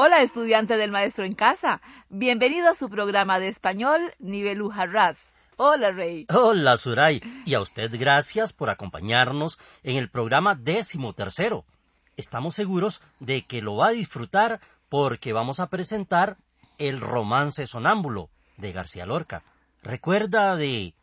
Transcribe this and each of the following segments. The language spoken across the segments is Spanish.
Hola, estudiante del Maestro en Casa. Bienvenido a su programa de español Nivel Ujarras. Hola, Rey. Hola, Suray. Y a usted gracias por acompañarnos en el programa décimo tercero. Estamos seguros de que lo va a disfrutar porque vamos a presentar el romance sonámbulo de García Lorca. ¿Recuerda de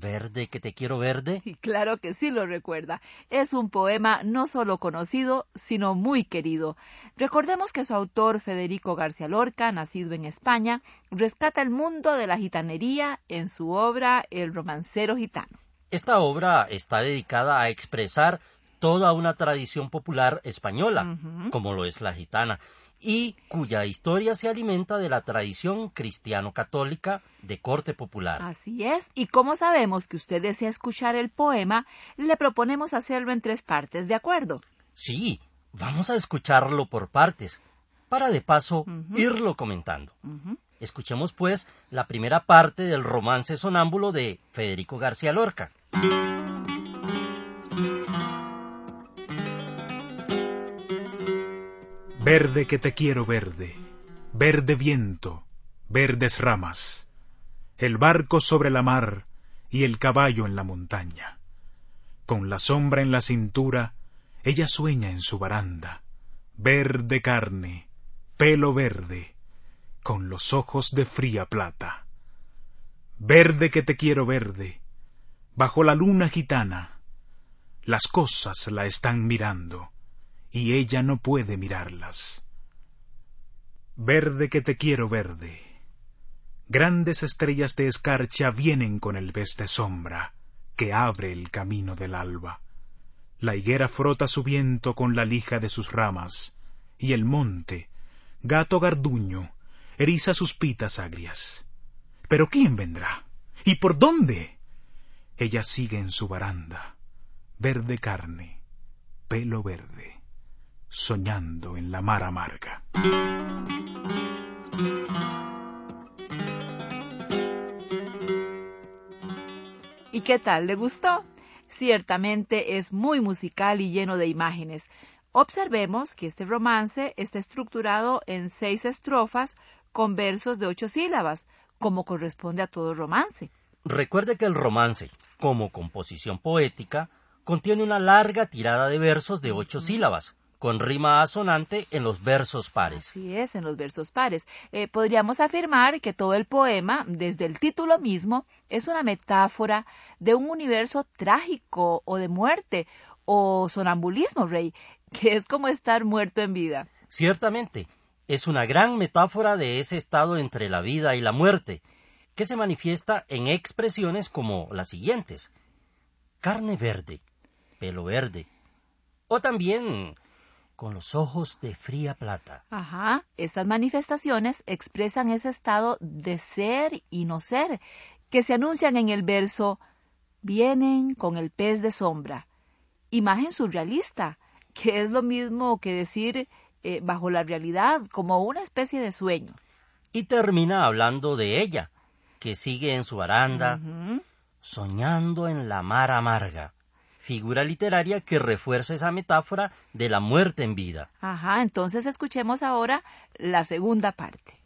Verde que te quiero verde? Claro que sí lo recuerda. Es un poema no solo conocido, sino muy querido. Recordemos que su autor, Federico García Lorca, nacido en España, rescata el mundo de la gitanería en su obra El romancero gitano. Esta obra está dedicada a expresar toda una tradición popular española, como lo es la gitana, y cuya historia se alimenta de la tradición cristiano-católica de corte popular. Así es, y como sabemos que usted desea escuchar el poema, le proponemos hacerlo en tres partes, ¿de acuerdo? Sí, vamos a escucharlo por partes, para de paso irlo comentando. Escuchemos pues la primera parte del romance sonámbulo de Federico García Lorca. Verde que te quiero verde, verde viento, verdes ramas, el barco sobre la mar y el caballo en la montaña. Con la sombra en la cintura, ella sueña en su baranda, verde carne, pelo verde, con los ojos de fría plata. Verde que te quiero verde, bajo la luna gitana, las cosas la están mirando y ella no puede mirarlas. Verde que te quiero verde. Grandes estrellas de escarcha vienen con el vez de sombra que abre el camino del alba. La higuera frota su viento con la lija de sus ramas, y el monte, gato garduño, eriza sus pitas agrias. Pero ¿quién vendrá? ¿Y por dónde? Ella sigue en su baranda, verde carne, pelo verde soñando en la mar amarga. ¿Y qué tal? ¿Le gustó? Ciertamente es muy musical y lleno de imágenes. Observemos que este romance está estructurado en seis estrofas con versos de ocho sílabas, como corresponde a todo romance. Recuerde que el romance, como composición poética, contiene una larga tirada de versos de ocho sílabas, con rima asonante en los versos pares. Así es, en los versos pares. Eh, podríamos afirmar que todo el poema, desde el título mismo, es una metáfora de un universo trágico o de muerte o sonambulismo, Rey, que es como estar muerto en vida. Ciertamente, es una gran metáfora de ese estado entre la vida y la muerte, que se manifiesta en expresiones como las siguientes. Carne verde, pelo verde, o también con los ojos de fría plata. Ajá, estas manifestaciones expresan ese estado de ser y no ser, que se anuncian en el verso vienen con el pez de sombra. Imagen surrealista, que es lo mismo que decir eh, bajo la realidad, como una especie de sueño. Y termina hablando de ella, que sigue en su baranda, soñando en la mar amarga figura literaria que refuerza esa metáfora de la muerte en vida. Ajá, entonces escuchemos ahora la segunda parte.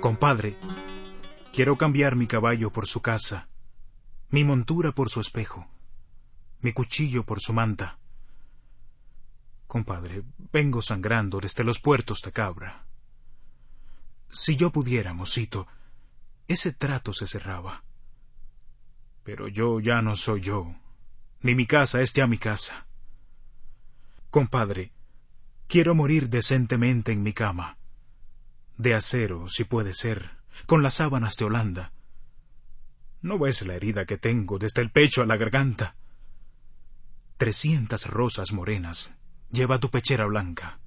Compadre, quiero cambiar mi caballo por su casa, mi montura por su espejo, mi cuchillo por su manta. Compadre, vengo sangrando desde los puertos de Cabra. Si yo pudiera, mocito, ese trato se cerraba. Pero yo ya no soy yo, ni mi casa es ya mi casa. Compadre, quiero morir decentemente en mi cama, de acero, si puede ser, con las sábanas de Holanda. ¿No ves la herida que tengo desde el pecho a la garganta? Trescientas rosas morenas lleva tu pechera blanca.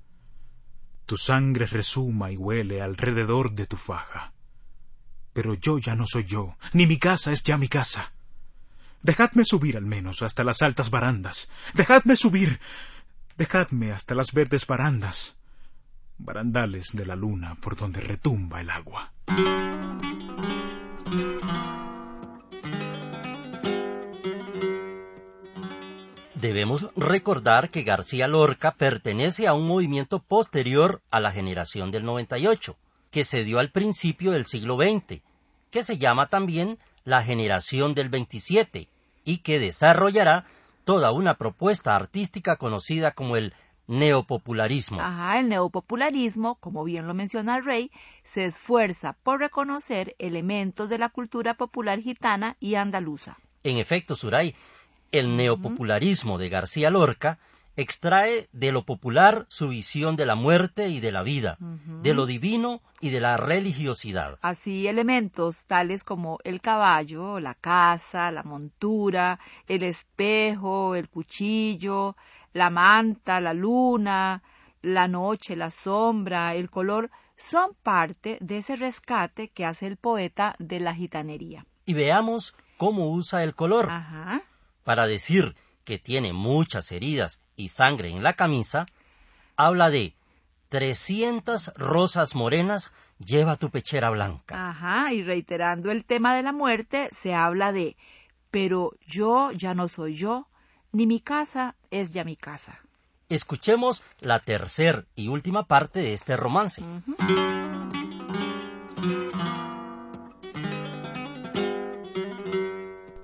Tu sangre resuma y huele alrededor de tu faja. Pero yo ya no soy yo, ni mi casa es ya mi casa. Dejadme subir al menos hasta las altas barandas. Dejadme subir. Dejadme hasta las verdes barandas. Barandales de la luna por donde retumba el agua. Debemos recordar que García Lorca pertenece a un movimiento posterior a la generación del 98, que se dio al principio del siglo XX, que se llama también la generación del 27 y que desarrollará toda una propuesta artística conocida como el neopopularismo. Ajá, el neopopularismo, como bien lo menciona Rey, se esfuerza por reconocer elementos de la cultura popular gitana y andaluza. En efecto, Suray, el neopopularismo de García Lorca extrae de lo popular su visión de la muerte y de la vida, de lo divino y de la religiosidad. Así elementos tales como el caballo, la casa, la montura, el espejo, el cuchillo, la manta, la luna, la noche, la sombra, el color, son parte de ese rescate que hace el poeta de la gitanería. Y veamos cómo usa el color. Ajá. Para decir que tiene muchas heridas y sangre en la camisa, habla de 300 rosas morenas lleva tu pechera blanca. Ajá, y reiterando el tema de la muerte, se habla de pero yo ya no soy yo, ni mi casa es ya mi casa. Escuchemos la tercer y última parte de este romance.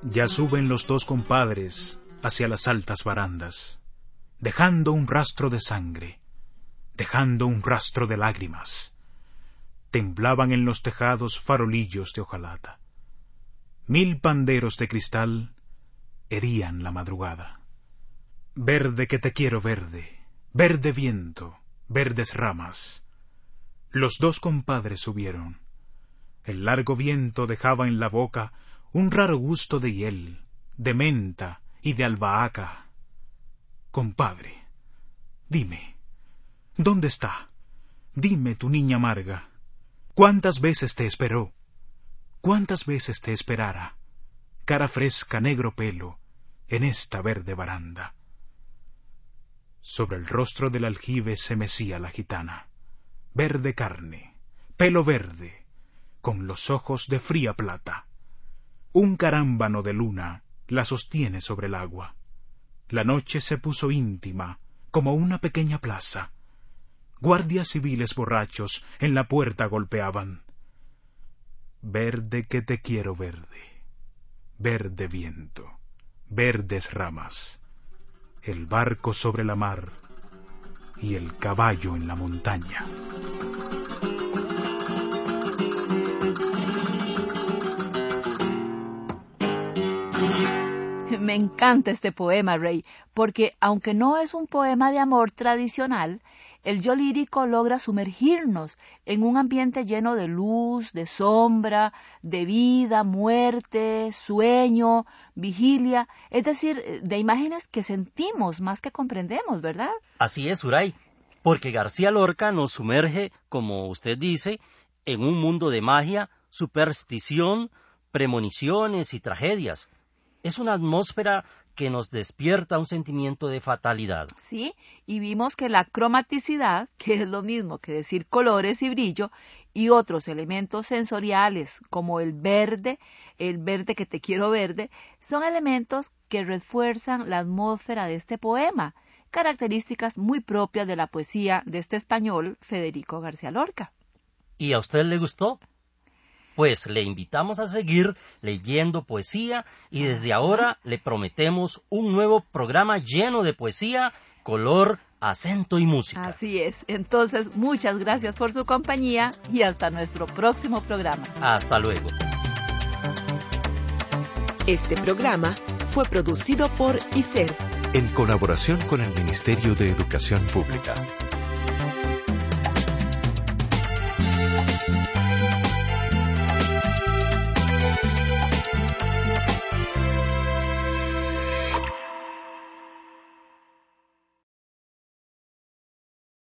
Ya suben los dos compadres hacia las altas barandas, dejando un rastro de sangre, dejando un rastro de lágrimas. Temblaban en los tejados farolillos de hojalata. Mil panderos de cristal herían la madrugada. Verde que te quiero verde, verde viento, verdes ramas. Los dos compadres subieron. El largo viento dejaba en la boca un raro gusto de hiel, de menta y de albahaca. Compadre, dime, ¿dónde está? Dime, tu niña amarga, ¿cuántas veces te esperó? ¿Cuántas veces te esperara? Cara fresca, negro pelo, en esta verde baranda. Sobre el rostro del aljibe se mecía la gitana, verde carne, pelo verde, con los ojos de fría plata. Un carámbano de luna la sostiene sobre el agua. La noche se puso íntima, como una pequeña plaza. Guardias civiles borrachos en la puerta golpeaban. Verde que te quiero verde, verde viento, verdes ramas, el barco sobre la mar y el caballo en la montaña. Me encanta este poema, Rey, porque aunque no es un poema de amor tradicional, el yo lírico logra sumergirnos en un ambiente lleno de luz, de sombra, de vida, muerte, sueño, vigilia, es decir, de imágenes que sentimos más que comprendemos, ¿verdad? Así es, Uray, porque García Lorca nos sumerge, como usted dice, en un mundo de magia, superstición, premoniciones y tragedias es una atmósfera que nos despierta un sentimiento de fatalidad. Sí, y vimos que la cromaticidad, que es lo mismo que decir colores y brillo, y otros elementos sensoriales como el verde, el verde que te quiero verde, son elementos que refuerzan la atmósfera de este poema, características muy propias de la poesía de este español Federico García Lorca. ¿Y a usted le gustó? Pues le invitamos a seguir leyendo poesía y desde ahora le prometemos un nuevo programa lleno de poesía, color, acento y música. Así es. Entonces, muchas gracias por su compañía y hasta nuestro próximo programa. Hasta luego. Este programa fue producido por ICER en colaboración con el Ministerio de Educación Pública.